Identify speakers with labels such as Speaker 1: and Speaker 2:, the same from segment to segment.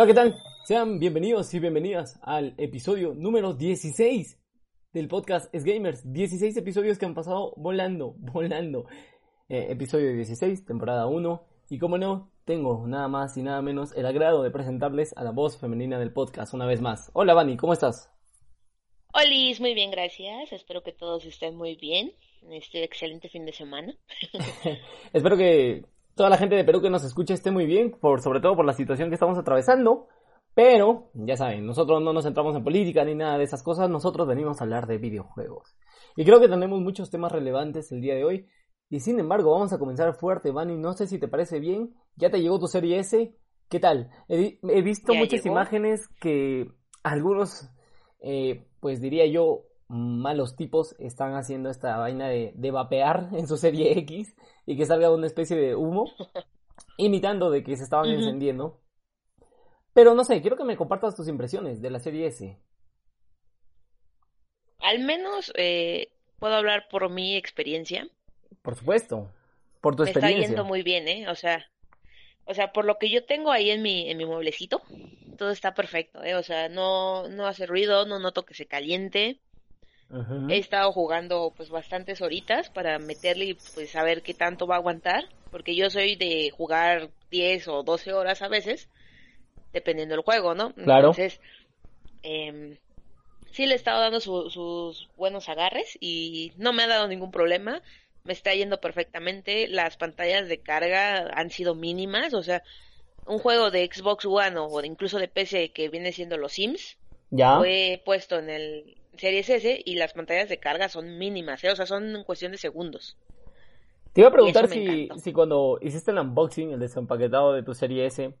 Speaker 1: Hola, ¿qué tal? Sean bienvenidos y bienvenidas al episodio número 16 del podcast Es Gamers. 16 episodios que han pasado volando, volando. Eh, episodio 16, temporada 1. Y como no, tengo nada más y nada menos el agrado de presentarles a la voz femenina del podcast una vez más. Hola, Vani, ¿cómo estás?
Speaker 2: Hola, muy bien, gracias. Espero que todos estén muy bien en este excelente fin de semana.
Speaker 1: Espero que toda la gente de Perú que nos escuche esté muy bien, por, sobre todo por la situación que estamos atravesando. Pero, ya saben, nosotros no nos centramos en política ni nada de esas cosas, nosotros venimos a hablar de videojuegos. Y creo que tenemos muchos temas relevantes el día de hoy. Y sin embargo, vamos a comenzar fuerte, Vani. No sé si te parece bien. Ya te llegó tu serie S. ¿Qué tal? He, visto muchas imágenes que algunos, eh, pues diría yo, malos tipos están haciendo esta vaina de, de, vapear en su serie X y que salga una especie de humo, imitando de que se estaban encendiendo. Pero no sé, quiero que me compartas tus impresiones de la serie S.
Speaker 2: Al menos eh, puedo hablar por mi experiencia.
Speaker 1: Por supuesto, por tu experiencia.
Speaker 2: Me está yendo muy bien, ¿eh? O sea, o sea, por lo que yo tengo ahí en mi, en mi mueblecito, todo está perfecto, ¿eh? O sea, no, no hace ruido, no noto que se caliente. He estado jugando pues bastantes horitas para meterle y pues saber qué tanto va a aguantar, porque yo soy de jugar 10 o 12 horas a veces, dependiendo del juego, ¿no?
Speaker 1: Claro.
Speaker 2: Entonces, eh, sí le he estado dando sus buenos agarres y no me ha dado ningún problema, me está yendo perfectamente, las pantallas de carga han sido mínimas, o sea, un juego de Xbox One o incluso de PC que viene siendo los Sims,
Speaker 1: ¿Ya?
Speaker 2: fue puesto en el Series S y las pantallas de carga son mínimas, ¿eh? o sea, son en cuestión de segundos.
Speaker 1: Te iba a preguntar si, si cuando hiciste el unboxing, el desempaquetado de tu serie S,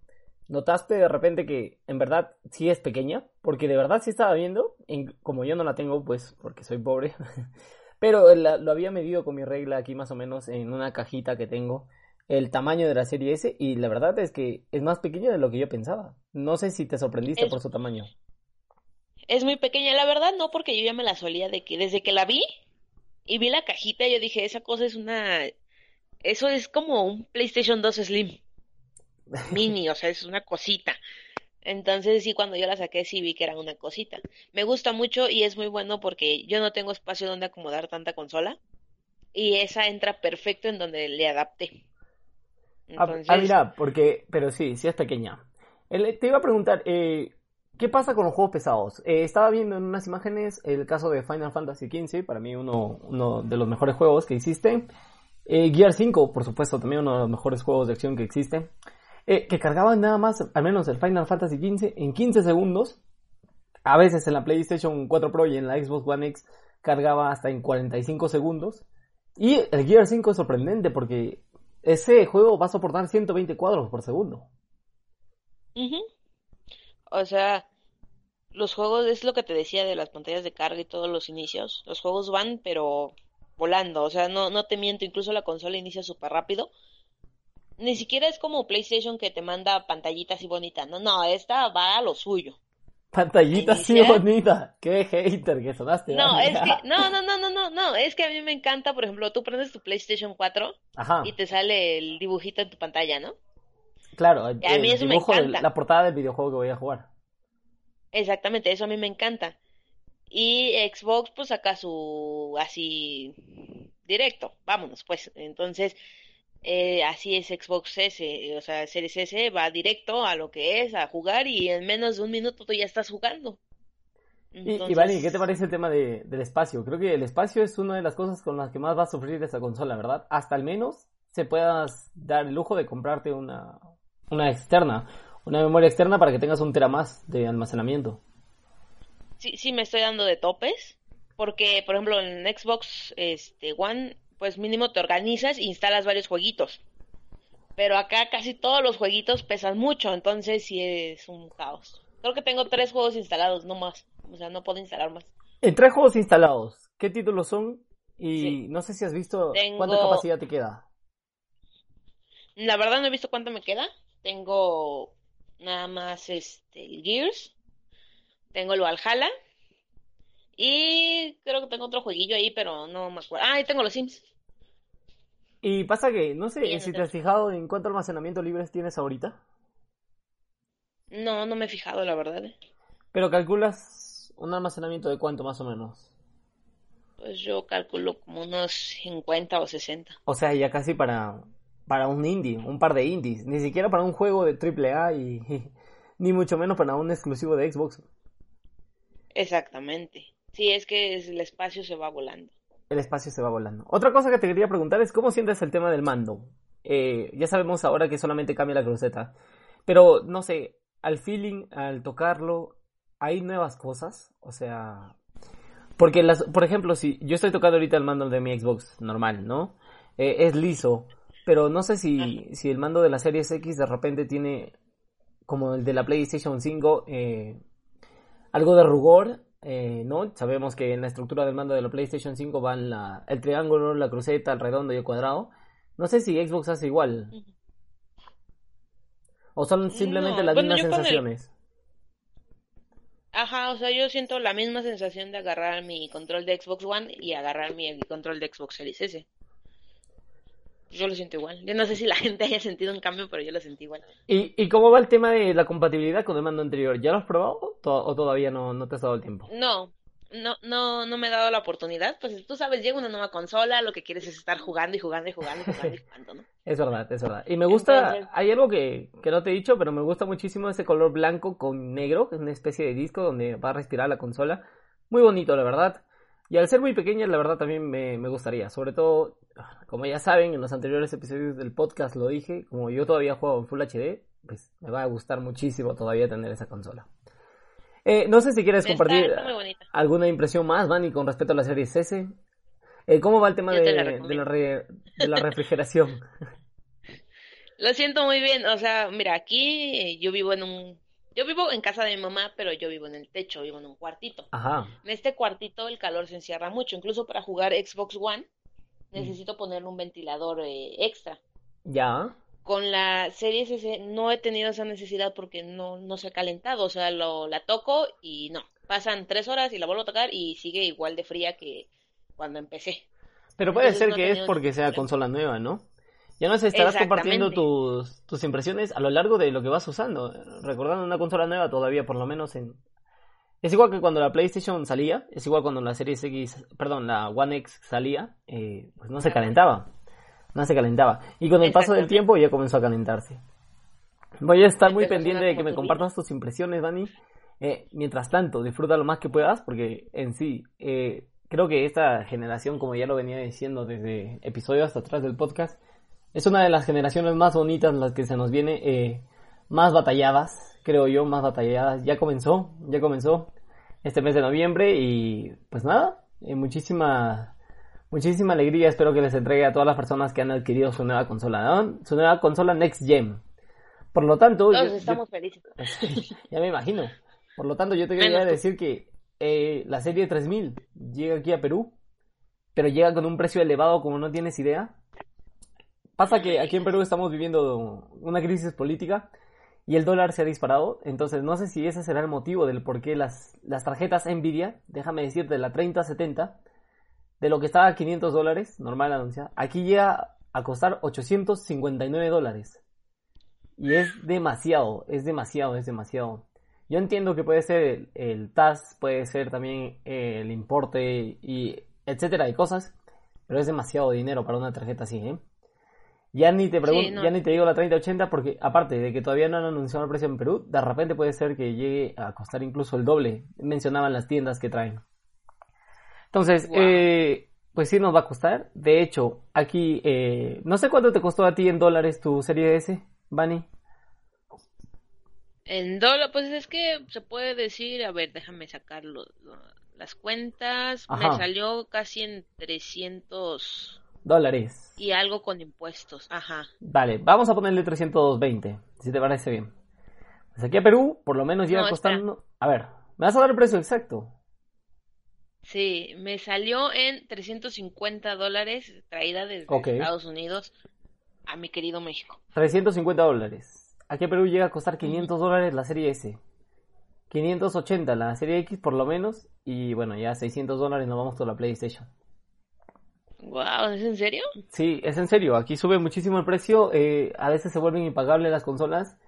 Speaker 1: notaste de repente que en verdad sí es pequeña, porque de verdad sí estaba viendo, como yo no la tengo, pues porque soy pobre, pero lo había medido con mi regla aquí más o menos en una cajita que tengo, el tamaño de la serie S, y la verdad es que es más pequeña de lo que yo pensaba. No sé si te sorprendiste por su tamaño
Speaker 2: es muy pequeña. La verdad no, porque yo ya me la solía de que desde que la vi y vi la cajita, yo dije, esa cosa es una... Eso es como un PlayStation 2 Slim. Mini, o sea, es una cosita. Entonces sí, cuando yo la saqué sí vi que era una cosita. Me gusta mucho y es muy bueno porque yo no tengo espacio donde acomodar tanta consola. Y esa entra perfecto en donde le adapté.
Speaker 1: Ah, ah, mira, porque, pero sí, sí es pequeña. te iba a preguntar, eh, ¿Qué pasa con los juegos pesados? Eh, estaba viendo en unas imágenes el caso de Final Fantasy XV, para mí uno, uno de los mejores juegos que existen. Eh, Gear 5, por supuesto, también uno de los mejores juegos de acción que existe. Eh, que cargaban nada más, al menos el Final Fantasy XV, en 15 segundos. A veces en la PlayStation 4 Pro y en la Xbox One X cargaba hasta en 45 segundos. Y el Gear 5 es sorprendente porque ese juego va a soportar 120 cuadros por segundo.
Speaker 2: O sea, los juegos, es lo que te decía de las pantallas de carga y todos los inicios. Los juegos van, pero volando. O sea, no, no te miento, incluso la consola inicia súper rápido. Ni siquiera es como PlayStation que te manda pantallitas así bonita. No, no, esta va a lo suyo.
Speaker 1: Pantallita así bonita. Qué hater que sonaste.
Speaker 2: No, es que, no, no, no, no, no, no, es que a mí me encanta, por ejemplo, tú prendes tu PlayStation 4 y te sale el dibujito en tu pantalla, ¿no?
Speaker 1: Claro, a mí eso me encanta. la portada del videojuego que voy a jugar.
Speaker 2: Exactamente, eso a mí me encanta. Y Xbox pues saca su así directo, vámonos pues. Entonces, eh, así es Xbox S, o sea, Series S va directo a lo que es, a jugar y en menos de un minuto tú ya estás jugando.
Speaker 1: Y, Vani, ¿qué te parece el tema de, del espacio? Creo que el espacio es una de las cosas con las que más va a sufrir esta consola, ¿verdad? Hasta al menos se puedas dar el lujo de comprarte una, una externa una memoria externa para que tengas un tera más de almacenamiento.
Speaker 2: Sí, sí me estoy dando de topes, porque por ejemplo en Xbox este One, pues mínimo te organizas e instalas varios jueguitos. Pero acá casi todos los jueguitos pesan mucho, entonces sí es un caos. Creo que tengo tres juegos instalados, no más. O sea, no puedo instalar más.
Speaker 1: En tres juegos instalados, ¿qué títulos son? Y no sé si has visto cuánta capacidad te queda.
Speaker 2: La verdad no he visto cuánto me queda. Tengo nada más este el Gears, tengo el Valhalla y creo que tengo otro jueguillo ahí, pero no me acuerdo. Ah, ahí tengo los Sims.
Speaker 1: Y pasa que, no sé si te has fijado en cuánto almacenamiento libres tienes ahorita.
Speaker 2: No, no me he fijado, la verdad. ¿eh?
Speaker 1: Pero calculas un almacenamiento de cuánto más o menos.
Speaker 2: Pues yo calculo como unos 50 o 60.
Speaker 1: O sea, ya casi para, para un indie, un par de indies. Ni siquiera para un juego de AAA y, y ni mucho menos para un exclusivo de Xbox.
Speaker 2: Exactamente. Sí, es que el espacio se va volando.
Speaker 1: El espacio se va volando. Otra cosa que te quería preguntar es cómo sientes el tema del mando. Eh, ya sabemos ahora que solamente cambia la cruceta. Pero, no sé, al feeling, al tocarlo, hay nuevas cosas. O sea... Porque, las, por ejemplo, si yo estoy tocando ahorita el mando de mi Xbox normal, ¿no? Eh, es liso. Pero no sé si, si el mando de la Series X de repente tiene, como el de la PlayStation 5, eh, algo de rugor, eh, ¿no? Sabemos que en la estructura del mando de la PlayStation 5 van la, el triángulo, la cruceta, el redondo y el cuadrado. No sé si Xbox hace igual. O son simplemente
Speaker 2: No,
Speaker 1: las mismas
Speaker 2: el-
Speaker 1: sensaciones.
Speaker 2: Ajá, o sea, yo siento la misma sensación de agarrar mi control de Xbox One y agarrar mi control de Xbox Series S. Yo lo siento igual. Yo no sé si la gente haya sentido un cambio, pero yo lo sentí igual.
Speaker 1: ¿Y, ¿Y cómo va el tema de la compatibilidad con el mando anterior? ¿Ya lo has probado To- o todavía no, no te has dado el tiempo?
Speaker 2: No, no, no, no me he dado la oportunidad. Pues tú sabes, llega una nueva consola, lo que quieres es estar jugando y jugando y jugando y jugando y jugando, ¿no?
Speaker 1: Es verdad, es verdad. Y me gusta,
Speaker 2: Entonces-
Speaker 1: hay algo que, que no te he dicho, pero me gusta muchísimo ese color blanco con negro, que es una especie de disco donde va a respirar la consola. Muy bonito, la verdad. Y al ser muy pequeña, la verdad también me, me gustaría. Sobre todo, como ya saben, en los anteriores episodios del podcast lo dije, como yo todavía juego en Full HD, pues me va a gustar muchísimo todavía tener esa consola. Eh, no sé si quieres
Speaker 2: Está,
Speaker 1: compartir
Speaker 2: está
Speaker 1: alguna impresión más, Vani, con respecto a la serie S. Eh, ¿Cómo va el tema de,
Speaker 2: la
Speaker 1: de
Speaker 2: recomiendo.
Speaker 1: la re- de la refrigeración?
Speaker 2: Lo siento muy bien, o sea, mira, aquí eh, yo vivo en un, yo vivo en casa de mi mamá, pero yo vivo en el techo, vivo en un cuartito.
Speaker 1: Ajá.
Speaker 2: En este cuartito el calor se encierra mucho, incluso para jugar Xbox One necesito ponerle un ventilador eh, extra.
Speaker 1: Ya.
Speaker 2: Con la Series S no he tenido esa necesidad porque no, no se ha calentado, o sea, lo, la toco y no, pasan tres horas y la vuelvo a tocar y sigue igual de fría que cuando empecé.
Speaker 1: Pero puede
Speaker 2: Entonces
Speaker 1: ser
Speaker 2: no
Speaker 1: que es porque sea consola nueva, ¿no? Ya nos estarás compartiendo tus, tus impresiones a lo largo de lo que vas usando. Recordando una consola nueva todavía, por lo menos en... Es igual que cuando la PlayStation salía, es igual cuando la Series X, perdón, la One X salía, eh, pues no se calentaba. No se calentaba. Y con el paso del tiempo ya comenzó a calentarse. Voy a estar muy
Speaker 2: a
Speaker 1: pendiente de que me compartas tus impresiones, Dani. Eh, mientras tanto, disfruta lo más que puedas, porque en sí, eh, creo que esta generación, como ya lo venía diciendo desde episodios hasta atrás del podcast, es una de las generaciones más bonitas, las que se nos viene, eh, más batalladas, creo yo, más batalladas. Ya comenzó, ya comenzó este mes de noviembre y pues nada, eh, muchísima, muchísima alegría. Espero que les entregue a todas las personas que han adquirido su nueva consola, ¿no? Su nueva consola Next Gen. Por lo tanto,
Speaker 2: Todos
Speaker 1: yo- yo-
Speaker 2: estamos felices.
Speaker 1: ya me imagino. Por lo tanto, yo te
Speaker 2: Menos
Speaker 1: quería
Speaker 2: tú.
Speaker 1: decir que eh, la serie 3000 llega aquí a Perú, pero llega con un precio elevado como no tienes idea. Pasa que aquí en Perú estamos viviendo una crisis política y el dólar se ha disparado, entonces no sé si ese será el motivo del por qué las, las tarjetas Nvidia, déjame decirte, la 3070, de lo que estaba a 500 dólares, normal anunciada, aquí llega a costar 859 dólares. Y es demasiado, es demasiado, es demasiado. Yo entiendo que puede ser el, el TAS, puede ser también el importe y etcétera de cosas, pero es demasiado dinero para una tarjeta así, ¿eh? Ya ni te pregunto,
Speaker 2: Sí, no.
Speaker 1: ya ni te digo la 3080 porque aparte de que todavía no han anunciado el precio en Perú, de repente puede ser que llegue a costar incluso el doble. Mencionaban las tiendas que traen. Entonces,
Speaker 2: Wow.
Speaker 1: eh, pues sí nos va a costar. De hecho, aquí, eh, no sé cuánto te costó a ti en dólares tu serie S, Bani.
Speaker 2: En dólar, pues es que se puede decir, a ver, déjame sacar lo- lo- las cuentas.
Speaker 1: Ajá.
Speaker 2: Me salió casi en 300
Speaker 1: Dólares.
Speaker 2: y algo con impuestos. Ajá.
Speaker 1: Vale, vamos a ponerle 320, si te parece bien. Pues aquí a Perú, por lo menos llega
Speaker 2: No,
Speaker 1: costando... A ver, ¿me vas a dar el precio exacto?
Speaker 2: Sí, me salió en 350 dólares traída desde. Estados Unidos a mi querido México.
Speaker 1: 350 dólares. Aquí a Perú llega a costar 500 dólares la serie S. 580 la serie X por lo menos. Y bueno, ya 600 dólares nos vamos con la PlayStation.
Speaker 2: Wow, ¿es en serio?
Speaker 1: Sí, es en serio, aquí sube muchísimo el precio, eh, a veces se vuelven impagables las consolas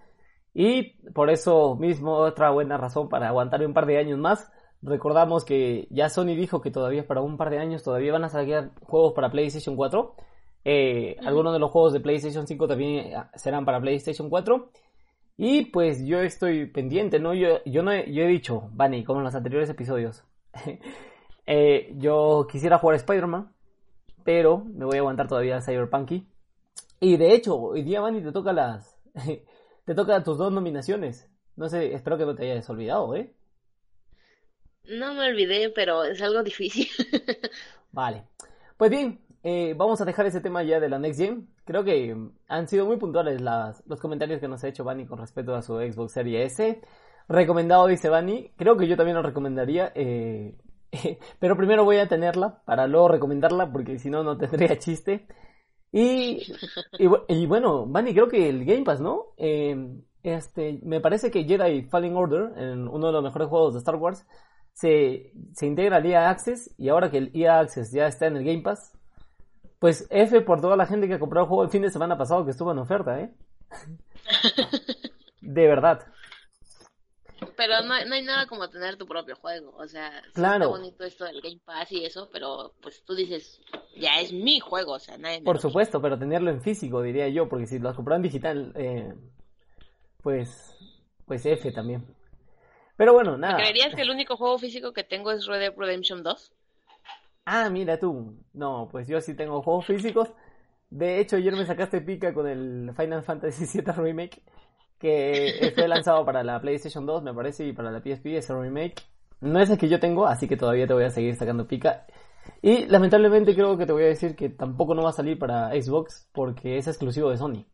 Speaker 1: Y por eso mismo otra buena razón para aguantar un par de años más. Recordamos que ya Sony dijo que todavía para un par de años todavía van a salir juegos para PlayStation 4. Eh, algunos de los juegos de PlayStation 5 también eh, serán para PlayStation 4. Y pues yo estoy pendiente, ¿no? Yo, yo, no he, yo he dicho, Bunny, como en los anteriores episodios, eh, yo quisiera jugar Spider-Man, pero me voy a aguantar todavía a Cyberpunky. Y de hecho, hoy día, Bunny, te toca las... te toca tus dos nominaciones. No sé, espero que no te hayas olvidado, ¿eh?
Speaker 2: No me olvidé, pero es algo difícil.
Speaker 1: vale. Pues bien, eh, vamos a dejar ese tema ya de la Next Gen. Creo que han sido muy puntuales las, los comentarios que nos ha hecho Bani con respecto a su Xbox Series S. Recomendado, dice Bani. Creo que yo también lo recomendaría. Eh, pero primero voy a tenerla para luego recomendarla porque si no, no tendría chiste. Y, y, bueno, Bani, creo que el Game Pass, ¿no? Eh, este, me parece que Jedi Falling Order, en uno de los mejores juegos de Star Wars, se, se integra al EA Access y ahora que el EA Access ya está en el Game Pass, pues F por toda la gente que ha comprado el juego el fin de semana pasado que estuvo en oferta, ¿eh? de verdad.
Speaker 2: Pero no, no, hay nada como tener tu propio juego, o sea, claro. está bonito esto del Game Pass y eso, pero pues tú dices, ya es mi juego, o sea, nadie
Speaker 1: Por supuesto, pero tenerlo en físico, diría yo, porque si lo has comprado en digital, eh, pues, pues F también. Pero bueno, nada.
Speaker 2: ¿Creerías que el único juego físico que tengo es Red Dead Redemption 2?
Speaker 1: Ah, mira tú. No, pues yo sí tengo juegos físicos. De hecho, ayer me sacaste pica con el Final Fantasy VII Remake, que fue lanzado para la PlayStation 2, me parece, y para la PSP, ese remake. No es el que yo tengo, así que todavía te voy a seguir sacando pica. Y lamentablemente creo que te voy a decir que tampoco no va a salir para Xbox porque es exclusivo de Sony.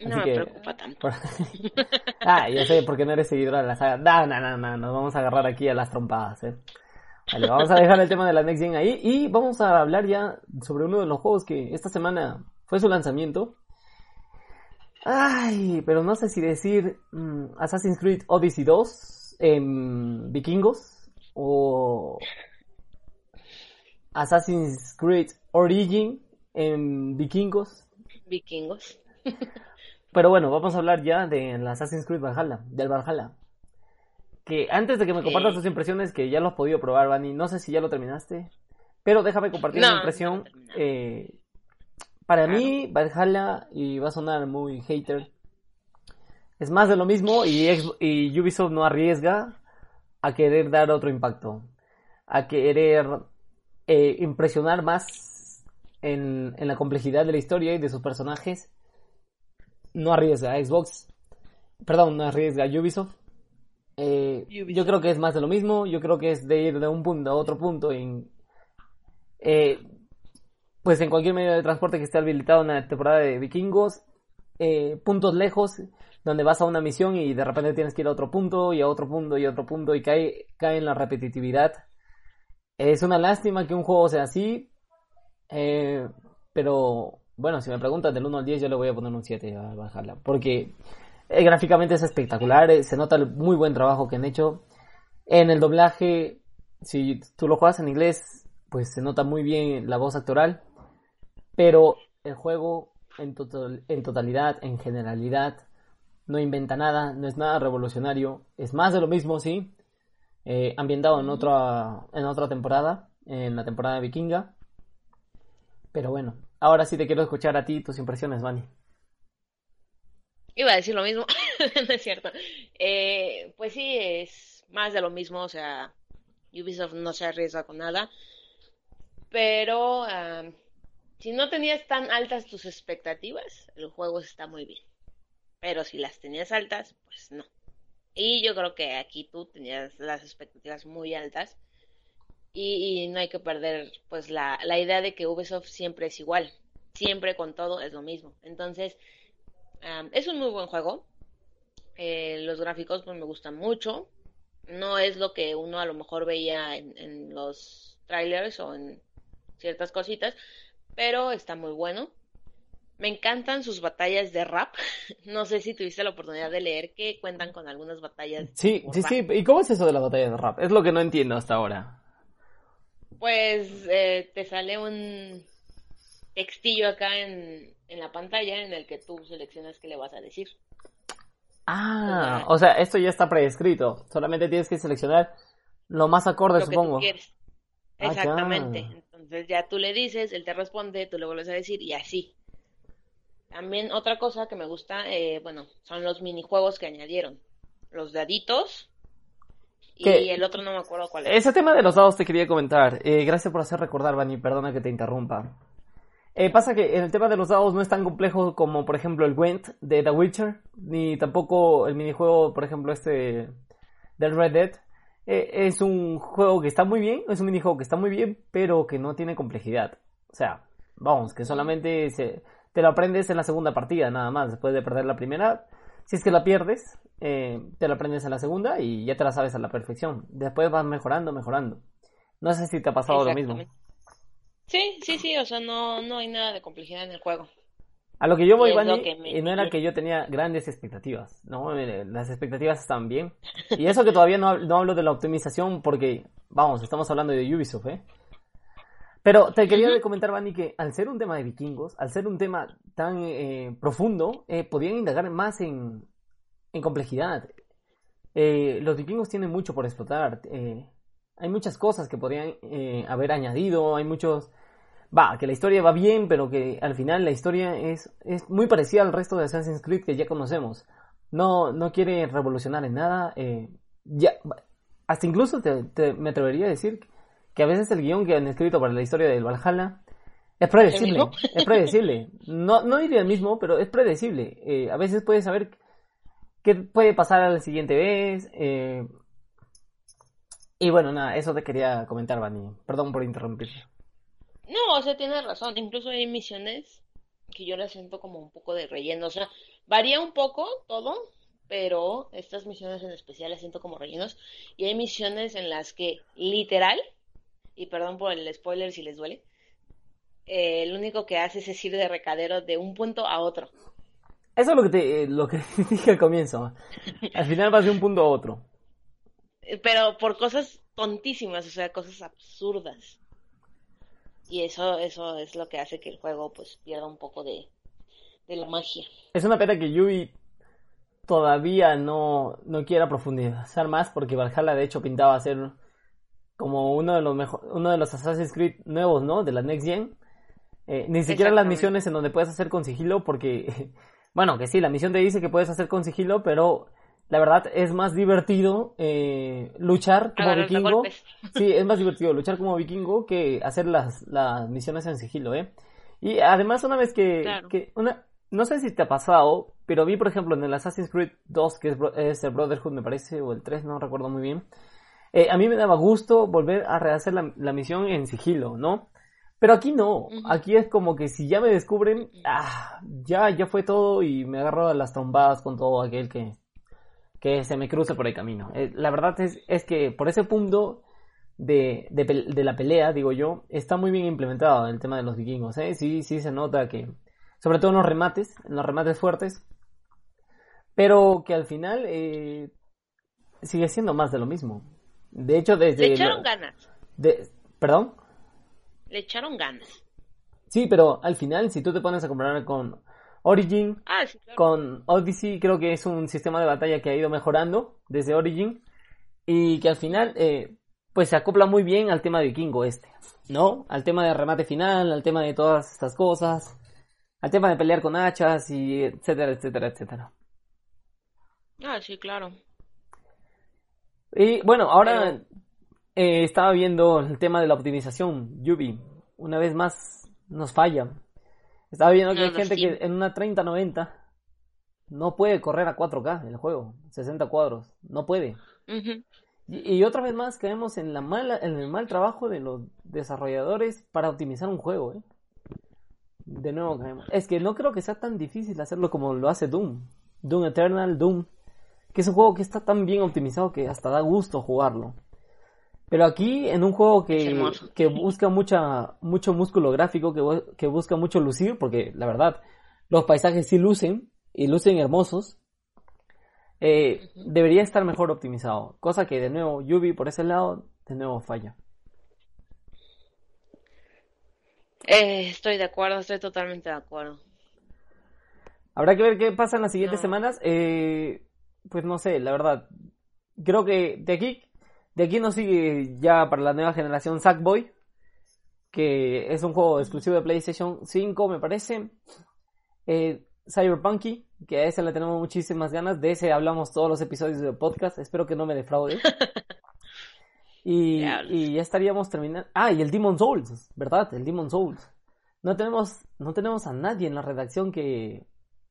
Speaker 2: no me preocupa tanto.
Speaker 1: ah, ya sé, porque no eres seguidora de la saga. No, no, no, no, nos vamos a agarrar aquí a las trompadas, eh. Vale, vamos a dejar el tema de la Next Gen ahí y vamos a hablar ya sobre uno de los juegos que esta semana fue su lanzamiento. Ay, pero no sé si decir mm, Assassin's Creed Odyssey 2 en Vikingos o Assassin's Creed Origin en Vikingos.
Speaker 2: Vikingos.
Speaker 1: pero bueno, vamos a hablar ya de Assassin's Creed Valhalla, del Valhalla que antes de que me compartas tus impresiones, que ya lo has podido probar, Vani, no sé si ya lo terminaste, pero déjame compartir una impresión. Eh, para mí, Valhalla, y va a sonar muy hater, es más de lo mismo y, y Ubisoft no arriesga a querer dar otro impacto, a querer eh, impresionar más en, en la complejidad de la historia y de sus personajes. No arriesga a Xbox, perdón, no arriesga a Ubisoft. Eh, yo creo que es más de lo mismo, yo creo que es de ir de un punto a otro punto en... Eh, pues en cualquier medio de transporte que esté habilitado en la temporada de vikingos, eh, puntos lejos, donde vas a una misión y de repente tienes que ir a otro punto y a otro punto y a otro punto y cae, cae en la repetitividad. Es una lástima que un juego sea así, pero bueno, si me preguntas del 1 al 10 yo le voy a poner un 7 a bajarla, porque eh, gráficamente es espectacular, eh, se nota el muy buen trabajo que han hecho. En el doblaje, si tú lo juegas en inglés, pues se nota muy bien la voz actoral. Pero el juego en, en totalidad, en generalidad, no inventa nada, no es nada revolucionario. Es más de lo mismo, sí. Eh, ambientado en otra, en otra temporada, en la temporada vikinga. Pero bueno, ahora sí te quiero escuchar a ti tus impresiones, Vani.
Speaker 2: Iba a decir lo mismo, no es cierto. Eh, pues sí, es más de lo mismo, o sea, Ubisoft no se arriesga con nada. Pero si no tenías tan altas tus expectativas, el juego está muy bien. Pero si las tenías altas, pues no. Y yo creo que aquí tú tenías las expectativas muy altas. Y, no hay que perder pues la, la idea de que Ubisoft siempre es igual. Siempre con todo es lo mismo. Entonces, es un muy buen juego. Eh, los gráficos pues me gustan mucho. No es lo que uno a lo mejor veía en, los trailers o en ciertas cositas, pero está muy bueno. Me encantan sus batallas de rap. No sé si tuviste la oportunidad de leer que cuentan con algunas batallas.
Speaker 1: Sí, sí, sí. ¿Y cómo es eso de la batalla de rap? Es lo que no entiendo hasta ahora.
Speaker 2: Pues eh, te sale un textillo acá en, en la pantalla en el que tú seleccionas qué le vas a decir.
Speaker 1: Ah, o sea, esto ya está preescrito. Solamente tienes que seleccionar lo más acorde,
Speaker 2: lo que
Speaker 1: supongo.
Speaker 2: tú quieres.
Speaker 1: Ah,
Speaker 2: Exactamente.
Speaker 1: ya.
Speaker 2: Entonces ya tú le dices, él te responde, tú le vuelves a decir y así. También otra cosa que me gusta, eh, bueno, son los minijuegos que añadieron. Los daditos. Y el otro no me acuerdo cuál es.
Speaker 1: Ese tema de los dados te quería comentar. Eh, gracias por hacer recordar, Vani. Perdona que te interrumpa. Eh, pasa que el tema de los dados no es tan complejo como, por ejemplo, el Gwent de The Witcher, ni tampoco el minijuego, por ejemplo, este del Red Dead. Eh, es un juego que está muy bien, es un minijuego que está muy bien, pero que no tiene complejidad. O sea, vamos, que solamente se- te lo aprendes en la segunda partida, nada más, después de perder la primera. Si es que la pierdes, eh, te lo aprendes en la segunda y ya te la sabes a la perfección. Después vas mejorando, mejorando. No sé si te ha pasado lo mismo.
Speaker 2: Sí, sí, sí, o sea, no, no hay nada de complejidad en el juego.
Speaker 1: A lo que yo voy, Vani,
Speaker 2: me
Speaker 1: eh, no era que yo tenía grandes expectativas, ¿no? Eh, Las expectativas están bien. Y eso que todavía no, hab- no hablo de la optimización porque, vamos, estamos hablando de Ubisoft, ¿eh? Pero te quería comentar, Vani, que al ser un tema de vikingos, al ser un tema tan eh, profundo, eh, podían indagar más en, en complejidad. Eh, los vikingos tienen mucho por explotar. hay muchas cosas que podrían haber añadido, hay muchos... Va, que la historia va bien, pero que al final la historia es, es muy parecida al resto de Assassin's Creed que ya conocemos. No, no quiere revolucionar en nada. eh, ya, hasta incluso te- te- me atrevería a decir que a veces el guion que han escrito para la historia del Valhalla es predecible. Es predecible. No, no diría el mismo, pero es predecible. Eh, a veces puedes saber qué puede pasar a la siguiente vez. eh, y bueno, nada, eso te quería comentar, Vani. Perdón por interrumpir.
Speaker 2: No, o sea, tienes razón. Incluso hay misiones que yo las siento como un poco de relleno. O sea, varía un poco todo, pero estas misiones en especial las siento como rellenos. Y hay misiones en las que, literal, y perdón por el spoiler si les duele, eh, lo único que haces es ir de recadero de un punto a otro.
Speaker 1: Eso es lo que te, eh, lo que dije al comienzo. Al final vas de un punto a otro.
Speaker 2: Eh, Pero por cosas tontísimas, o sea, cosas absurdas. Y eso, eso es lo que hace que el juego pues pierda un poco de, de la magia.
Speaker 1: Es una pena que Yui todavía no, no quiera profundizar más porque Valhalla de hecho pintaba ser como uno de los mejor, uno de los Assassin's Creed nuevos, ¿no? De la Next Gen. Eh, ni siquiera las misiones en donde puedes hacer con sigilo porque, bueno, que sí, la misión te dice que puedes hacer con sigilo, pero la verdad es más divertido eh, luchar como
Speaker 2: Agarrarse
Speaker 1: vikingo. Sí, es más divertido luchar como vikingo que hacer las, las misiones en sigilo, ¿eh? Y además una vez que,
Speaker 2: Claro.
Speaker 1: que una, no sé si te ha pasado, pero vi por ejemplo en el Assassin's Creed 2, que es, el Brotherhood me parece, o el 3, no recuerdo muy bien, eh, a mí me daba gusto volver a rehacer la, la misión en sigilo, ¿no? Pero aquí no, aquí es como que si ya me descubren, ah, ya, ya fue todo y me agarro a las trombadas con todo aquel que, que se me cruce por el camino. Eh, la verdad es, es que por ese punto de, de, la pelea, digo yo, está muy bien implementado el tema de los vikingos, ¿eh? Sí, sí se nota que, sobre todo en los remates, en los remates fuertes, pero que al final eh, sigue siendo más de lo mismo. De hecho, desde...
Speaker 2: Le echaron ganas,
Speaker 1: de- ¿Perdón?
Speaker 2: le echaron ganas.
Speaker 1: Sí, pero al final, si tú te pones a comparar con Origin,
Speaker 2: Ah, sí, claro.
Speaker 1: con Odyssey, creo que es un sistema de batalla que ha ido mejorando desde Origin y que al final, eh, pues se acopla muy bien al tema de vikingo este, ¿no? Al tema de remate final, al tema de todas estas cosas, al tema de pelear con hachas y etcétera, etcétera, etcétera.
Speaker 2: Ah, sí, claro.
Speaker 1: Y bueno, ahora
Speaker 2: Pero-
Speaker 1: eh, estaba viendo el tema de la optimización, Yubi, una vez más nos falla. Estaba viendo que hay gente que en una 3090 no puede correr a 4K el juego, 60 cuadros, no puede. Y, y otra vez más caemos en la mala, en el mal trabajo de los desarrolladores para optimizar un juego, ¿eh? De nuevo caemos. Es que no creo que sea tan difícil hacerlo como lo hace Doom. Doom Eternal, Doom. Que es un juego que está tan bien optimizado que hasta da gusto jugarlo. Pero aquí, en un juego que, que busca mucha, mucho músculo gráfico, que, que busca mucho lucir, porque la verdad, los paisajes sí lucen, y lucen hermosos, eh, debería estar mejor optimizado. Cosa que de nuevo, Yubi por ese lado, de nuevo falla.
Speaker 2: Eh, estoy de acuerdo, estoy totalmente de acuerdo.
Speaker 1: Habrá que ver qué pasa en las siguientes
Speaker 2: No.
Speaker 1: semanas. Eh, pues no sé, la verdad. Creo que de aquí, de aquí nos sigue ya para la nueva generación Sackboy, que es un juego exclusivo de PlayStation 5, me parece. Eh, Cyberpunky, que a ese le tenemos muchísimas ganas. De ese hablamos todos los episodios del podcast. Espero que no me defraude. y, y, ya estaríamos terminando. Ah, y el Demon Souls, ¿verdad? El Demon Souls. No tenemos, no tenemos a nadie en la redacción que,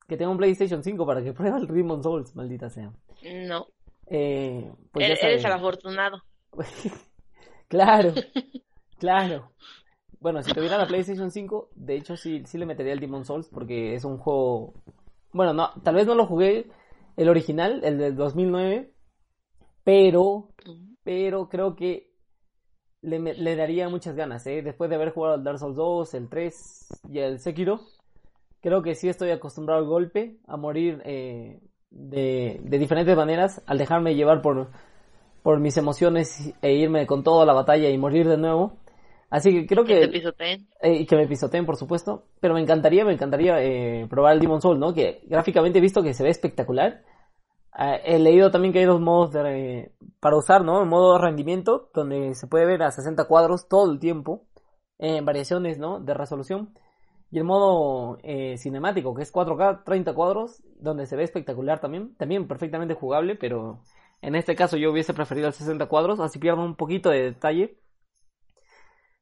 Speaker 1: que tenga un PlayStation 5 para que pruebe el Demon Souls, maldita sea.
Speaker 2: No.
Speaker 1: Eh,
Speaker 2: pues eres, eres el afortunado.
Speaker 1: claro, claro. Bueno, si tuviera la PlayStation 5, de hecho sí, sí le metería el Demon Souls porque es un juego... Bueno, no, tal vez no lo jugué el original, el del 2009, pero, pero creo que le, le daría muchas ganas, ¿eh? Después de haber jugado el Dark Souls 2, el 3 y el Sekiro, creo que sí estoy acostumbrado al golpe, a morir eh, de, de diferentes maneras, al dejarme llevar por, por mis emociones e irme con toda la batalla y morir de nuevo. Así que creo que...
Speaker 2: Que te pisoteen.
Speaker 1: Eh, que me pisoteen, por supuesto. Pero me encantaría, me encantaría eh, probar el Demon Soul, ¿no? Que gráficamente he visto que se ve espectacular. Ah, he leído también que hay dos modos de, para usar, ¿no? El modo rendimiento, donde se puede ver a 60 cuadros todo el tiempo. En variaciones, ¿no? De resolución. Y el modo eh, cinemático, que es 4K, 30 cuadros, donde se ve espectacular también. También perfectamente jugable, pero en este caso yo hubiese preferido el 60 cuadros, así pierdo un poquito de detalle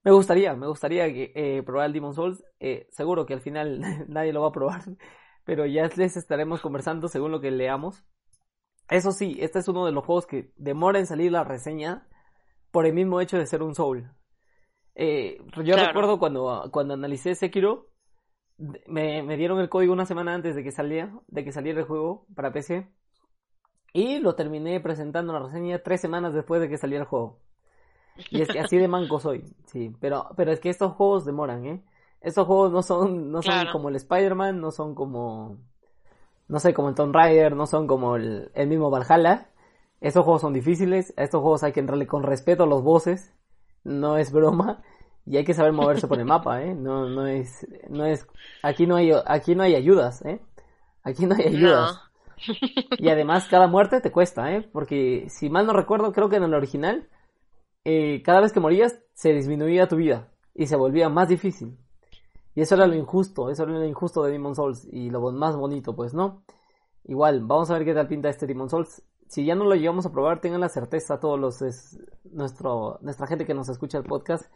Speaker 1: me gustaría, me gustaría eh, probar el Demon Souls. Eh, seguro que al final nadie lo va a probar, pero ya les estaremos conversando según lo que leamos. Eso sí, este es uno de los juegos que demora en salir la reseña por el mismo hecho de ser un Soul. Eh, yo recuerdo cuando, cuando analicé Sekiro, me, me dieron el código una semana antes de que salía, de que saliera el juego para PC. Y lo terminé presentando la reseña tres semanas después de que saliera el juego. Y es que así de manco soy, sí. Pero, pero es que estos juegos demoran, ¿eh? Estos juegos no son, no son como el Spider-Man, no son como, no sé, como el Tomb Raider, no son como el, el mismo Valhalla. Estos juegos son difíciles, a estos juegos hay que entrarle con respeto a los bosses, no es broma, y hay que saber moverse por el mapa, ¿eh? No, no es, no es, aquí no hay, aquí no hay ayudas, ¿eh? Aquí no hay ayudas. Y además cada muerte te cuesta, ¿eh? Porque si mal no recuerdo, creo que en el original eh, cada vez que morías se disminuía tu vida y se volvía más difícil. Y eso era lo injusto, eso era lo injusto de Demon Souls y lo más bonito, pues, ¿no? Igual, vamos a ver qué tal pinta este Demon Souls. Si ya no lo llevamos a probar, tengan la certeza todos los nuestro nuestra gente que nos escucha el podcast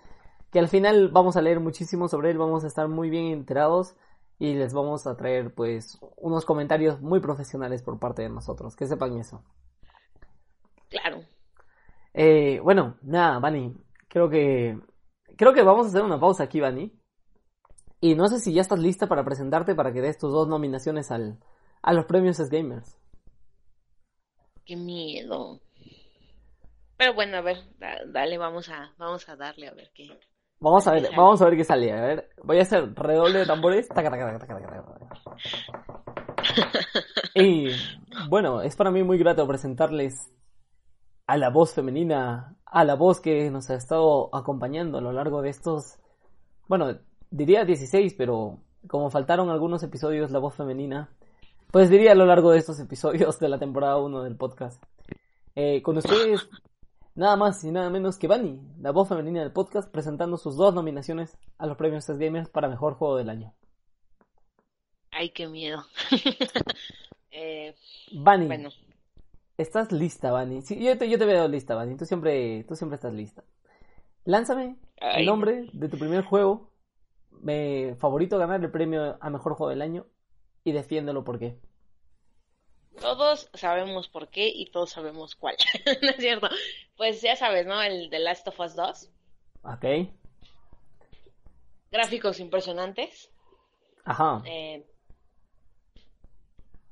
Speaker 1: que al final vamos a leer muchísimo sobre él, vamos a estar muy bien enterados y les vamos a traer pues unos comentarios muy profesionales por parte de nosotros, que sepan eso.
Speaker 2: Claro.
Speaker 1: Eh, bueno, nada, Vani. Creo que. Creo que vamos a hacer una pausa aquí, Vani. Y no sé si ya estás lista para presentarte para que des tus dos nominaciones al, a los premios S Gamers.
Speaker 2: Qué miedo. Pero bueno, a ver, dale, vamos a, vamos a darle a ver qué.
Speaker 1: Vamos a ver, vamos a ver qué sale. A ver, voy a hacer redoble de tambores. y bueno, es para mí muy grato presentarles a la voz femenina, a la voz que nos ha estado acompañando a lo largo de estos, bueno, diría 16, pero como faltaron algunos episodios la voz femenina, pues diría a lo largo de estos episodios de la temporada 1 del podcast. Eh, con ustedes, nada más y nada menos que Bunny, la voz femenina del podcast, presentando sus dos nominaciones a los premios Test Gamers para Mejor Juego del Año.
Speaker 2: Ay, qué miedo.
Speaker 1: eh, Bunny, bueno. ¿Estás lista, Vani? Sí, yo te, yo te veo lista, Vani. Tú siempre, tú siempre estás lista. Lánzame el nombre de tu primer juego me, favorito ganar el premio a mejor juego del año y defiéndelo por qué.
Speaker 2: Todos sabemos por qué y todos sabemos cuál. ¿No es cierto? Pues ya sabes, ¿no? El de Last of Us 2.
Speaker 1: Ok.
Speaker 2: Gráficos impresionantes.
Speaker 1: Ajá.
Speaker 2: Eh,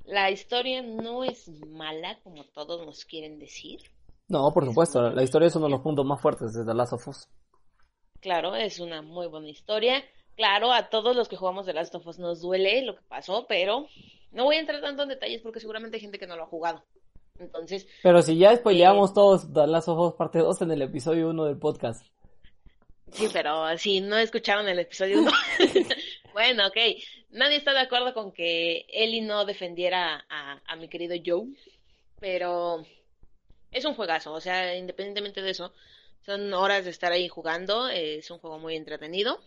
Speaker 2: la historia no es mala como todos nos quieren decir.
Speaker 1: No, por supuesto, la historia es uno de los puntos más fuertes de The Last of Us.
Speaker 2: Claro, es una muy buena historia. Claro, a todos los que jugamos The Last of Us nos duele lo que pasó, pero no voy a entrar tanto en detalles porque seguramente hay gente que no lo ha jugado. Entonces.
Speaker 1: Pero si ya spoileamos eh, todos The Last of Us parte 2 en el episodio 1 del podcast.
Speaker 2: Sí, pero si no escucharon el episodio 1. bueno, ok nadie está de acuerdo con que Ellie no defendiera a, mi querido Joe. pero es un juegazo, o sea, independientemente de eso, son horas de estar ahí jugando, es un juego muy entretenido.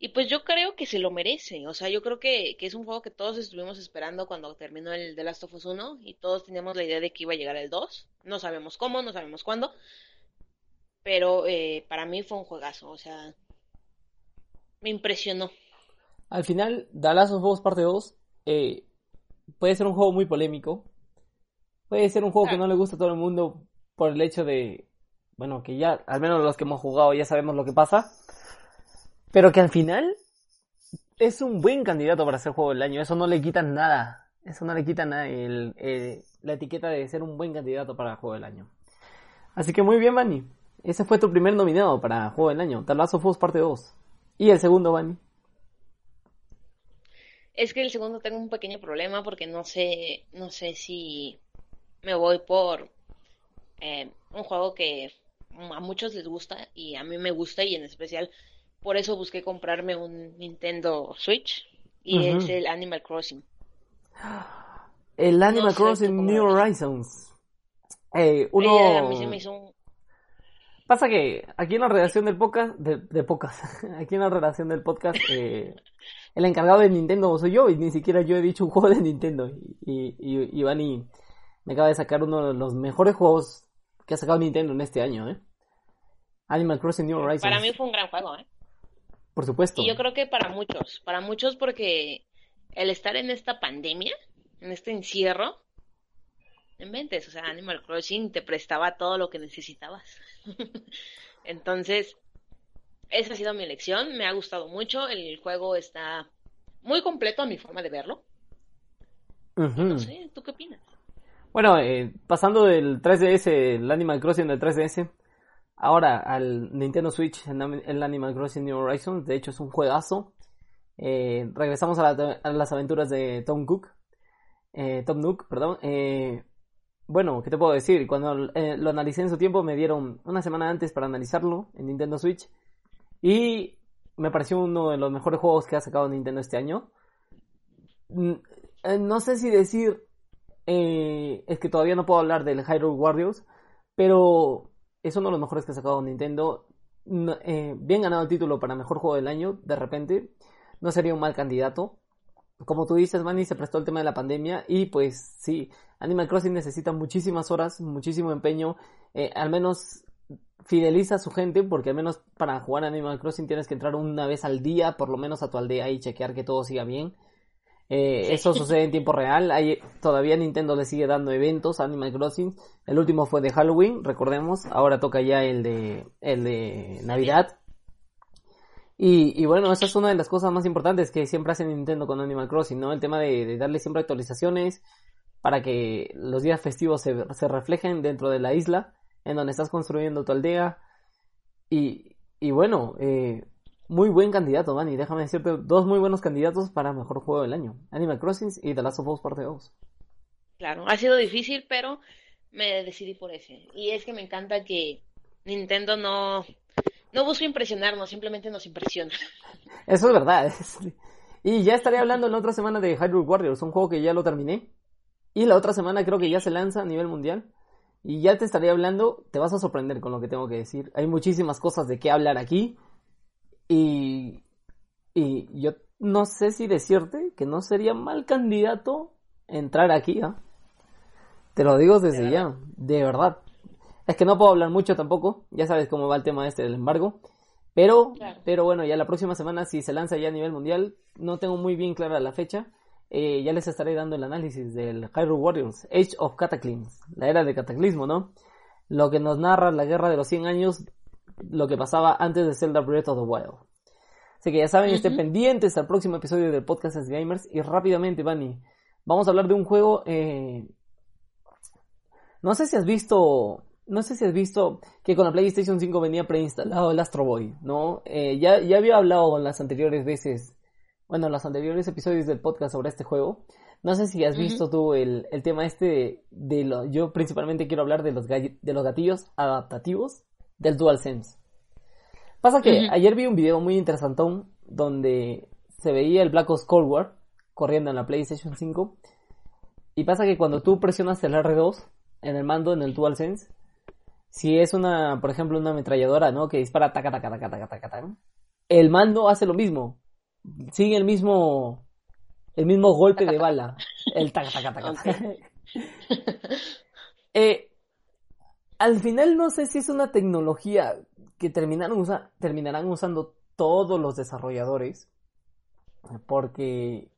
Speaker 2: Y pues yo creo que se lo merece, o sea, yo creo que, que, es un juego que todos estuvimos esperando cuando terminó el The Last of Us 1 y todos teníamos la idea de que iba a llegar el 2, no sabemos cómo, no sabemos cuándo, pero eh, para mí fue un juegazo, o sea, me impresionó.
Speaker 1: Al final, The Last of Us parte 2 eh, puede ser un juego muy polémico, puede ser un juego que no le gusta a todo el mundo por el hecho de, bueno, que ya, al menos los que hemos jugado ya sabemos lo que pasa, pero que al final es un buen candidato para ser juego del año, eso no le quita nada, eso no le quita nada el, la etiqueta de ser un buen candidato para el juego del año. Así que muy bien, Manny. Ese fue tu primer nominado para Juego del Año, of Us parte 2. ¿Y el segundo, Manny?
Speaker 2: Es que el segundo tengo un pequeño problema porque no sé, no sé si me voy por eh, un juego que a muchos les gusta y a mí me gusta y en especial por eso busqué comprarme un Nintendo Switch y es el Animal Crossing.
Speaker 1: El Animal Crossing New Horizons. Eh, uno...
Speaker 2: a mí se me hizo un...
Speaker 1: Pasa que aquí en la redacción del podcast, de, de podcast, aquí en la redacción del podcast, eh, el encargado de Nintendo soy yo y ni siquiera yo he dicho un juego de Nintendo. Y, y, y me acaba de sacar uno de los mejores juegos que ha sacado Nintendo en este año, ¿eh? Animal Crossing New Horizons.
Speaker 2: Para mí fue un gran juego, ¿eh?
Speaker 1: Por supuesto.
Speaker 2: Y yo creo que para muchos, para muchos porque el estar en esta pandemia, en este encierro, en mentes, o sea, Animal Crossing te prestaba todo lo que necesitabas. Entonces, esa ha sido mi elección, me ha gustado mucho, el juego está muy completo a mi forma de verlo. No sé, ¿tú qué opinas?
Speaker 1: Bueno, eh, pasando del 3DS, el Animal Crossing del 3DS, ahora al Nintendo Switch, el Animal Crossing New Horizons, de hecho es un juegazo. Eh, regresamos a, las aventuras de Tom Cook, eh, Tom Nook, perdón. bueno, ¿qué te puedo decir? Cuando lo analicé en su tiempo me dieron una semana antes para analizarlo en Nintendo Switch y me pareció uno de los mejores juegos que ha sacado Nintendo este año. Mm, no sé si decir eh, es que todavía no puedo hablar del Hyrule Warriors, pero es uno de los mejores que ha sacado Nintendo. Eh, bien ganado el título para mejor juego del año, de repente. No sería un mal candidato. Como tú dices, Manny, se prestó el tema de la pandemia y pues sí, Animal Crossing necesita muchísimas horas, muchísimo empeño. Eh, al menos fideliza a su gente, porque al menos para jugar Animal Crossing tienes que entrar una vez al día, por lo menos a tu aldea y chequear que todo siga bien. Eh, eso sucede en tiempo real. Hay, todavía Nintendo le sigue dando eventos a Animal Crossing. El último fue de Halloween, recordemos. Ahora toca ya el de, el de Navidad. Y, y, bueno, esa es una de las cosas más importantes que siempre hace Nintendo con Animal Crossing, ¿no? El tema de, darle siempre actualizaciones para que los días festivos se, se, reflejen dentro de la isla en donde estás construyendo tu aldea. Y, y bueno, eh, muy buen candidato, Dani. Déjame decirte dos muy buenos candidatos para mejor juego del año: Animal Crossing y The Last of Us Parte 2.
Speaker 2: Claro, ha sido difícil, pero me decidí por ese. Y es que me encanta que Nintendo no, no busca impresionarnos, simplemente nos impresiona.
Speaker 1: Eso es verdad. Y ya estaré hablando la otra semana de Hyrule Warriors, un juego que ya lo terminé. Y la otra semana creo que ya se lanza a nivel mundial. Y ya te estaré hablando, te vas a sorprender con lo que tengo que decir. Hay muchísimas cosas de qué hablar aquí. Y, y yo no sé si decirte que no sería mal candidato entrar aquí, ¿ah? Te lo digo desde ya, de verdad. Es que no puedo hablar mucho tampoco, ya sabes cómo va el tema este del embargo. Pero, pero bueno, ya la próxima semana, si se lanza ya a nivel mundial, no tengo muy bien clara la fecha. Eh, ya les estaré dando el análisis del Hyrule Warriors, Age of Cataclysm, la era de cataclismo, ¿no? Lo que nos narra la guerra de los 100 años lo que pasaba antes de Zelda Breath of the Wild. Así que ya saben, estén pendientes al próximo episodio del podcast as Gamers. Y rápidamente, Vani, vamos a hablar de un juego. Eh... No sé si has visto. No sé si has visto que con la PlayStation 5 venía preinstalado el Astro Boy, ¿no? Eh, ya, ya había hablado en las anteriores veces, bueno, en los anteriores episodios del podcast sobre este juego. No sé si has visto tú el, el, tema este de, lo, yo principalmente quiero hablar de los, de los gatillos adaptativos del DualSense. Pasa que ayer vi un video muy interesantón donde se veía el Black Ops Cold War corriendo en la PlayStation 5 Y pasa que cuando tú presionas el R2 en el mando, en el DualSense, si es una, por ejemplo, una ametralladora, ¿no? Que dispara taca, taca, taca, taca, taca, taca, el mando hace lo mismo. Sigue el mismo, el mismo golpe de bala. El taca, taca, taca, taca. eh, al final no sé si es una tecnología que terminaron usa terminarán usando todos los desarrolladores. Porque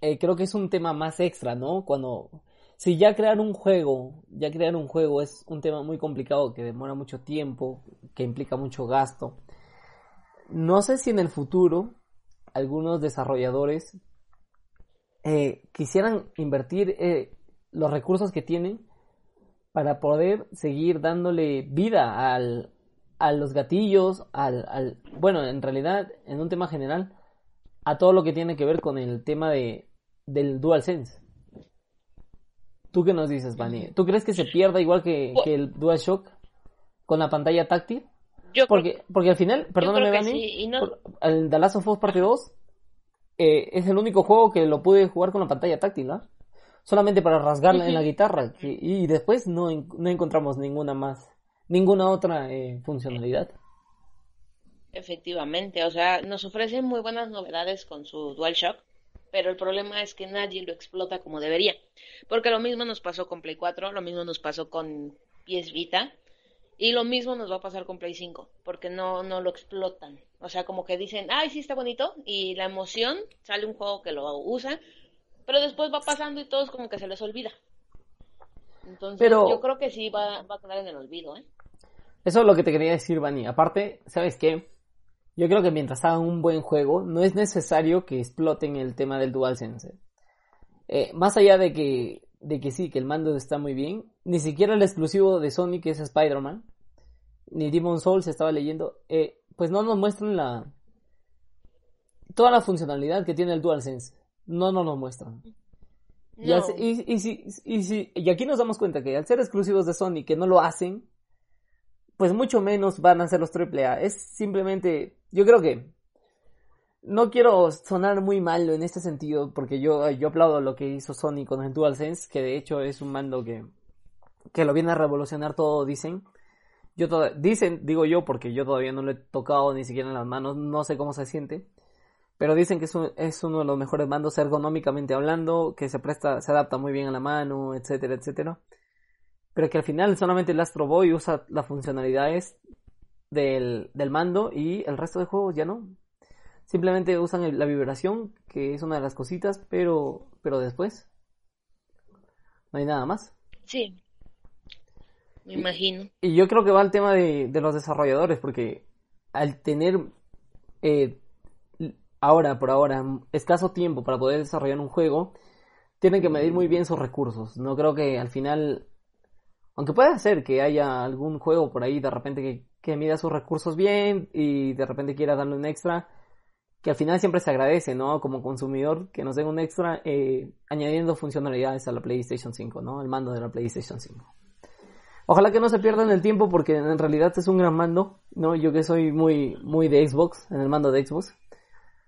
Speaker 1: eh, creo que es un tema más extra, ¿no? Cuando si ya crear un juego, ya crear un juego es un tema muy complicado que demora mucho tiempo, que implica mucho gasto. No sé si en el futuro algunos desarrolladores eh, quisieran invertir eh, los recursos que tienen para poder seguir dándole vida al, a los gatillos, al, al, bueno, en realidad, en un tema general, a todo lo que tiene que ver con el tema de, del DualSense. ¿Tú qué nos dices, Vani? ¿Tú crees que se pierda igual que, que el DualShock con la pantalla táctil? Yo porque, porque al final, perdóname, Vani, el The Last of Us Parte 2 eh, es el único juego que lo pude jugar con la pantalla táctil, ¿no? Solamente para rasgarla en la guitarra. Y, después no, no, encontramos ninguna más, ninguna otra eh, funcionalidad.
Speaker 2: Efectivamente, o sea, nos ofrecen muy buenas novedades con su DualShock pero el problema es que nadie lo explota como debería. Porque lo mismo nos pasó con Play 4, lo mismo nos pasó con PS Vita, y lo mismo nos va a pasar con Play 5, porque no, no lo explotan. O sea, como que dicen, ay, sí está bonito, y la emoción, sale un juego que lo usa, pero después va pasando y todos como que se les olvida. Entonces, yo creo que sí va, va a quedar en el olvido, ¿eh?
Speaker 1: Eso es lo que te quería decir, Vani. Aparte, ¿sabes qué? Yo creo que mientras hagan un buen juego, no es necesario que exploten el tema del DualSense. Eh, más allá de que, de que sí, que el mando está muy bien, ni siquiera el exclusivo de Sony, que es Spider-Man, ni Demon Souls estaba leyendo, eh, pues no nos muestran la toda la funcionalidad que tiene el DualSense. No nos lo muestran. Y, y, y aquí nos damos cuenta que al ser exclusivos de Sony que no lo hacen, pues mucho menos van a ser los AAA. Es simplemente, yo creo que no quiero sonar muy malo en este sentido, porque yo, yo aplaudo lo que hizo Sony con el DualSense, que de hecho es un mando que, que lo viene a revolucionar todo, dicen. Yo dicen, digo yo, porque yo todavía no lo he tocado ni siquiera en las manos, no sé cómo se siente. Pero dicen que es, es uno de los mejores mandos ergonómicamente hablando, que se presta, se adapta muy bien a la mano, etcétera, etcétera pero que al final solamente el Astro Boy usa las funcionalidades del, mando y el resto de juegos ya no. Simplemente usan la vibración, que es una de las cositas, pero, pero después no hay nada más.
Speaker 2: Sí, me imagino.
Speaker 1: Y, yo creo que va al tema de, los desarrolladores, porque al tener eh, ahora, por ahora, escaso tiempo para poder desarrollar un juego, tienen que medir muy bien sus recursos. No creo que al final aunque puede ser que haya algún juego por ahí de repente que, que mida sus recursos bien y de repente quiera darle un extra, que al final siempre se agradece, ¿no? Como consumidor, que nos den un extra eh, añadiendo funcionalidades a la PlayStation 5, ¿no? El mando de la PlayStation 5. Ojalá que no se pierdan el tiempo porque en realidad es un gran mando, ¿no? Yo que soy muy, muy de Xbox, en el mando de Xbox.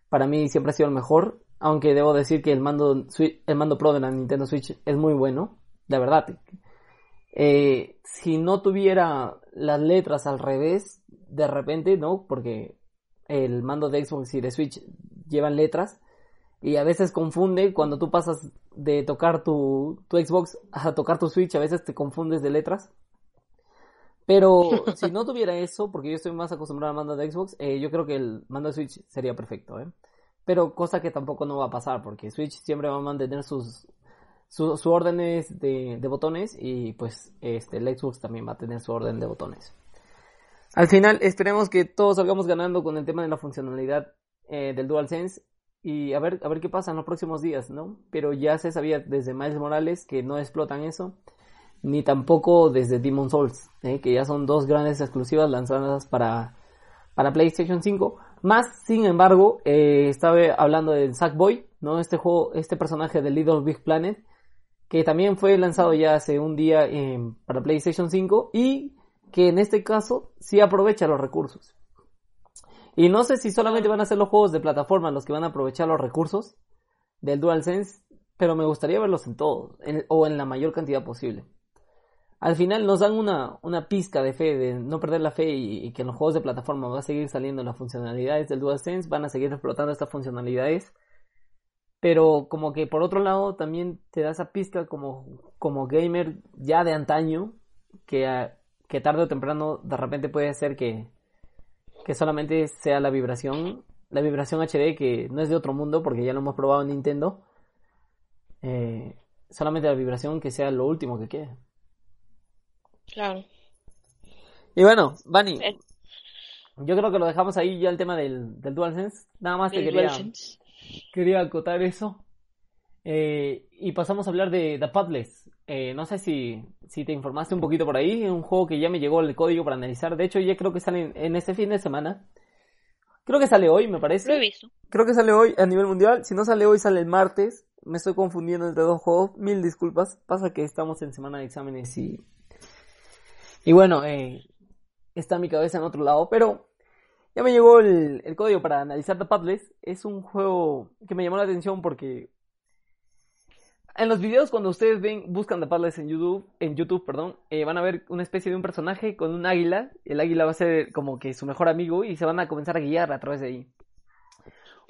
Speaker 1: Para mí siempre ha sido el mejor, aunque debo decir que el mando, el mando Pro de la Nintendo Switch es muy bueno, de verdad. Eh, si no tuviera las letras al revés, de repente, ¿no? Porque el mando de Xbox y de Switch llevan letras y a veces confunde cuando tú pasas de tocar tu, tu Xbox a tocar tu Switch, a veces te confundes de letras. Pero si no tuviera eso, porque yo estoy más acostumbrado al mando de Xbox, eh, yo creo que el mando de Switch sería perfecto, ¿eh? Pero cosa que tampoco no va a pasar, porque Switch siempre va a mantener sus, sus órdenes de, botones y pues este, el Xbox también va a tener su orden de botones. Al final esperemos que todos salgamos ganando con el tema de la funcionalidad eh, del DualSense y a ver, a ver qué pasa en los próximos días, ¿no? Pero ya se sabía desde Miles Morales que no explotan eso, ni tampoco desde Demon Souls, ¿eh? que ya son dos grandes exclusivas lanzadas para, para PlayStation 5. Más, sin embargo, eh, estaba hablando del Sackboy, ¿no? Este juego, este personaje de Little Big Planet, que también fue lanzado ya hace un día para PlayStation 5 y que en este caso sí aprovecha los recursos. Y no sé si solamente van a ser los juegos de plataforma los que van a aprovechar los recursos del DualSense pero me gustaría verlos en todos, o en la mayor cantidad posible. Al final nos dan una, una pizca de fe, de no perder la fe y, que en los juegos de plataforma va a seguir saliendo las funcionalidades del DualSense, van a seguir explotando estas funcionalidades. Pero como que por otro lado también te da esa pizca como, como gamer ya de antaño, que, que tarde o temprano de repente puede ser que, que solamente sea la vibración, la vibración HD que no es de otro mundo porque ya lo hemos probado en Nintendo. Eh, solamente la vibración que sea lo último que quede.
Speaker 2: Claro.
Speaker 1: Y bueno, Vani, eh. yo creo que lo dejamos ahí ya el tema del, del DualSense. Nada más te quería, quería acotar eso. Eh, y pasamos a hablar de The Padless. Eh, no sé si, si te informaste un poquito por ahí. Es un juego que ya me llegó el código para analizar. De hecho, ya creo que sale en, este fin de semana. Creo que sale hoy, me parece.
Speaker 2: Lo he visto.
Speaker 1: Creo que sale hoy a nivel mundial. Si no sale hoy, sale el martes. Me estoy confundiendo entre dos juegos. Mil disculpas. Pasa que estamos en semana de exámenes y y bueno, eh, está mi cabeza en otro lado, pero ya me llegó el, código para analizar The Padless. Es un juego que me llamó la atención porque en los videos cuando ustedes ven, buscan The Padless en YouTube, en YouTube, perdón, eh, van a ver una especie de un personaje con un águila. El águila va a ser como que su mejor amigo y se van a comenzar a guiar a través de ahí.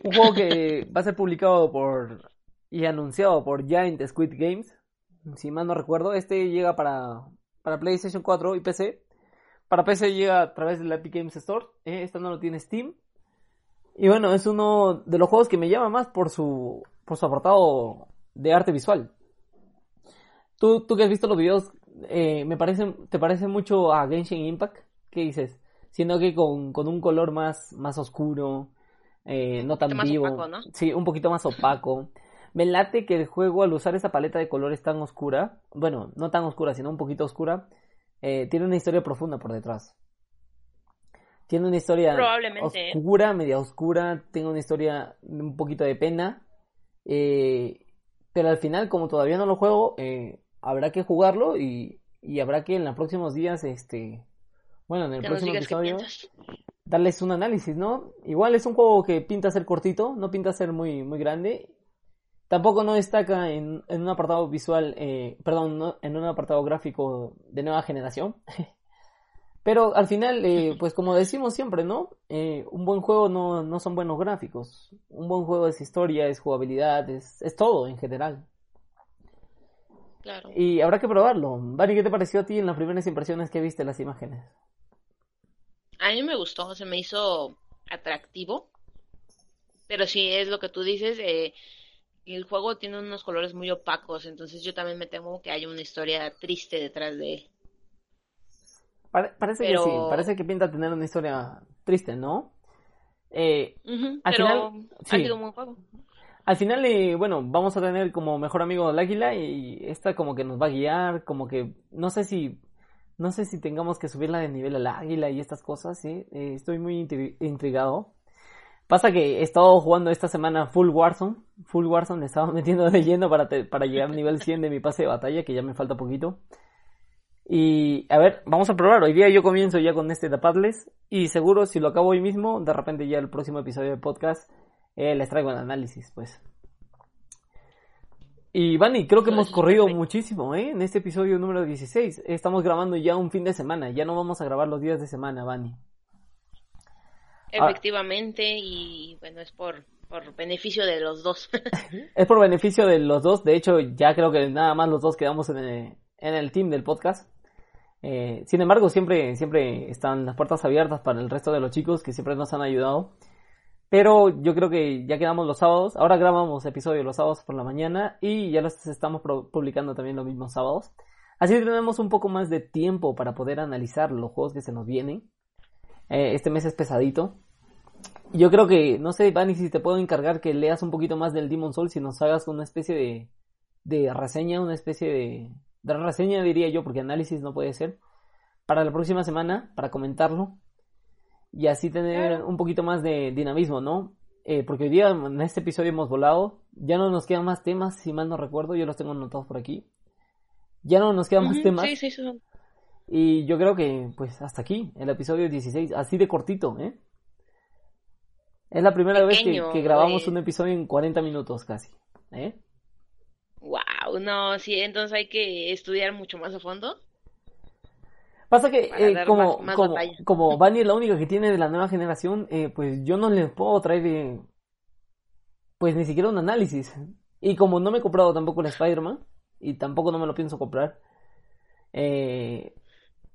Speaker 1: Un juego que va a ser publicado por y anunciado por Giant Squid Games. Si mal no recuerdo, este llega para para PlayStation 4 y PC. Para PC llega a través de la Epic Games Store. Eh, esta no lo tiene Steam. Y bueno, es uno de los juegos que me llama más por su, por su apartado de arte visual. Tú, tú que has visto los videos, eh, me parece, ¿te parece mucho a Genshin Impact? ¿Qué dices? Siendo que con, con un color más, más oscuro, eh, no tan vivo. Sí, un poquito más opaco. Me late que el juego, al usar esa paleta de colores tan oscura, bueno, no tan oscura, sino un poquito oscura, eh, tiene una historia profunda por detrás. Tiene una historia
Speaker 2: ¿eh?
Speaker 1: oscura, media oscura, tiene una historia un poquito de pena. Eh, pero al final, como todavía no lo juego, habrá que jugarlo y, y, habrá que en los próximos días, este, bueno, en el próximo episodio, darles un análisis, ¿no? Igual es un juego que pinta ser cortito, no pinta ser muy, muy grande Tampoco no destaca en, en un apartado visual, eh, perdón, en un apartado gráfico de nueva generación. Pero al final, eh, pues como decimos siempre, ¿no? Eh, un buen juego no, no son buenos gráficos. Un buen juego es historia, es jugabilidad, es, es todo en general.
Speaker 2: Claro.
Speaker 1: Y habrá que probarlo. Vani, ¿qué te pareció a ti en las primeras impresiones que viste las imágenes?
Speaker 2: A mí me gustó, se me hizo atractivo. Pero sí, es lo que tú dices, eh, el juego tiene unos colores muy opacos, entonces yo también me temo que haya una historia triste detrás de él.
Speaker 1: parece que sí, parece que pinta tener una historia triste, ¿no? Eh,
Speaker 2: al final, ha sido un buen juego.
Speaker 1: Al final, eh, bueno, vamos a tener como mejor amigo al águila y esta como que nos va a guiar, como que no sé si no sé si tengamos que subirla de nivel al águila y estas cosas, sí. Eh, estoy muy intrigado. Pasa que he estado jugando esta semana Full Warzone. Full Warzone le estaba metiendo de lleno para, para llegar al nivel 100 de mi pase de batalla, que ya me falta poquito. Y a ver, vamos a probar. Hoy día yo comienzo ya con este Tapadles. Y seguro si lo acabo hoy mismo, de repente ya el próximo episodio de podcast eh, les traigo el análisis, pues. Y Vani, creo que hemos corrido muchísimo, ¿eh? En este episodio número 16. Estamos grabando ya un fin de semana. Ya no vamos a grabar los días de semana, Vani.
Speaker 2: Ah. Efectivamente, y bueno, es por, por beneficio de los dos.
Speaker 1: es por beneficio de los dos, de hecho ya creo que nada más los dos quedamos en el, en el team del podcast. Eh, sin embargo, siempre, siempre están las puertas abiertas para el resto de los chicos que siempre nos han ayudado. Pero yo creo que ya quedamos los sábados. Ahora grabamos episodios los sábados por la mañana y ya los estamos publicando también los mismos sábados. Así tenemos un poco más de tiempo para poder analizar los juegos que se nos vienen. Eh, este mes es pesadito. Yo creo que, no sé, Vani, si te puedo encargar que leas un poquito más del Demon Soul, si nos hagas una especie de, de reseña, una especie de, de reseña diría yo, porque análisis no puede ser, para la próxima semana, para comentarlo, y así tener un poquito más de dinamismo, ¿no? Eh, porque hoy día en este episodio hemos volado, ya no nos quedan más temas, si mal no recuerdo, yo los tengo anotados por aquí. Ya no nos quedan más temas.
Speaker 2: Sí, sí, sí.
Speaker 1: Y yo creo que, pues, hasta aquí, el episodio 16, así de cortito, ¿eh? Es la primera vez que, grabamos un episodio en 40 minutos casi, ¿eh?
Speaker 2: Wow, no, sí, entonces hay que estudiar mucho más a fondo.
Speaker 1: Pasa que eh, como,
Speaker 2: más- más
Speaker 1: como, como Bunny es la única que tiene de la nueva generación, eh, pues yo no les puedo traer eh, pues ni siquiera un análisis. Y como no me he comprado tampoco el Spider-Man, y tampoco no me lo pienso comprar, eh,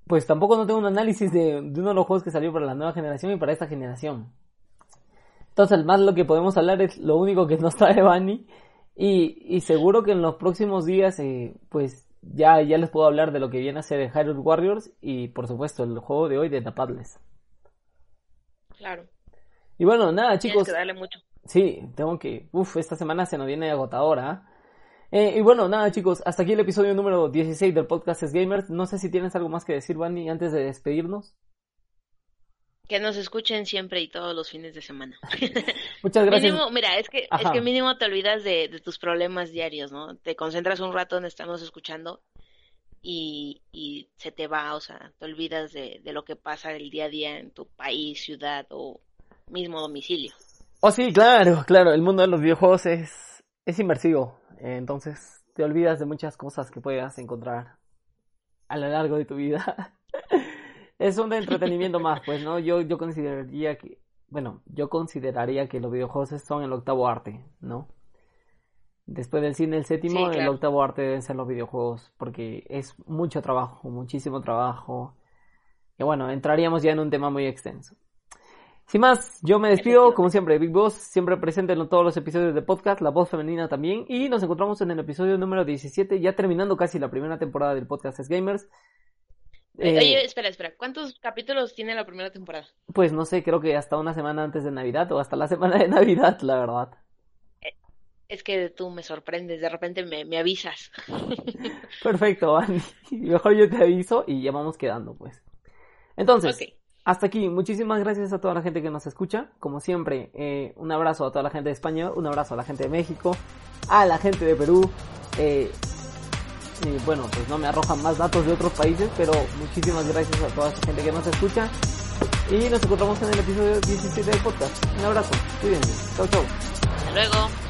Speaker 1: pues tampoco no tengo un análisis de, de uno de los juegos que salió para la nueva generación y para esta generación. Entonces, más lo que podemos hablar es lo único que nos trae Bunny. Y, y seguro que en los próximos días, eh, pues ya, ya les puedo hablar de lo que viene a ser Hyrule Warriors y por supuesto el juego de hoy de The Padles.
Speaker 2: Claro,
Speaker 1: Y bueno, nada
Speaker 2: tienes
Speaker 1: chicos,
Speaker 2: que darle mucho.
Speaker 1: sí, tengo que, uff, esta semana se nos viene agotadora. ¿ah? Eh, y bueno, nada chicos, hasta aquí el episodio número 16 del podcast Es Gamers. No sé si tienes algo más que decir, Bunny, antes de despedirnos.
Speaker 2: Que nos escuchen siempre y todos los fines de semana.
Speaker 1: Muchas gracias.
Speaker 2: Mínimo, mira, es que, es que mínimo te olvidas de, de tus problemas diarios, ¿no? Te concentras un rato en estarnos escuchando y, y se te va, o sea, te olvidas de, de lo que pasa el día a día en tu país, ciudad o mismo domicilio.
Speaker 1: Oh, sí, claro, claro, el mundo de los videojuegos es, es inmersivo, entonces te olvidas de muchas cosas que puedas encontrar a lo largo de tu vida. es un entretenimiento más, pues, ¿no? Yo, yo consideraría que, bueno, yo consideraría que los videojuegos son el octavo arte, ¿no? Después del cine, el séptimo,
Speaker 2: Sí,
Speaker 1: el octavo arte deben ser los videojuegos, porque es mucho trabajo, muchísimo trabajo. Y bueno, entraríamos ya en un tema muy extenso. Sin más, yo me despido, como siempre, Big Boss, siempre presente en todos los episodios de podcast, la voz femenina también, y nos encontramos en el episodio número 17, ya terminando casi la primera temporada del podcast Es Gamers. Eh,
Speaker 2: Oye, espera, espera, ¿cuántos capítulos tiene la primera temporada?
Speaker 1: pues no sé, creo que hasta una semana antes de Navidad o hasta la semana de Navidad, la verdad.
Speaker 2: Es que tú me sorprendes, de repente me, me avisas.
Speaker 1: Perfecto, Andy. Mejor yo te aviso y ya vamos quedando, pues. Entonces,
Speaker 2: Ok.
Speaker 1: Hasta aquí. Muchísimas gracias a toda la gente que nos escucha. Como siempre, eh, un abrazo a toda la gente de España, un abrazo a la gente de México, a la gente de Perú. eh, y bueno, pues no me arrojan más datos de otros países, pero muchísimas gracias a toda esa gente que nos escucha. Y nos encontramos en el episodio 17 del podcast. Un abrazo, cuídense. Chau, chau.
Speaker 2: Hasta luego.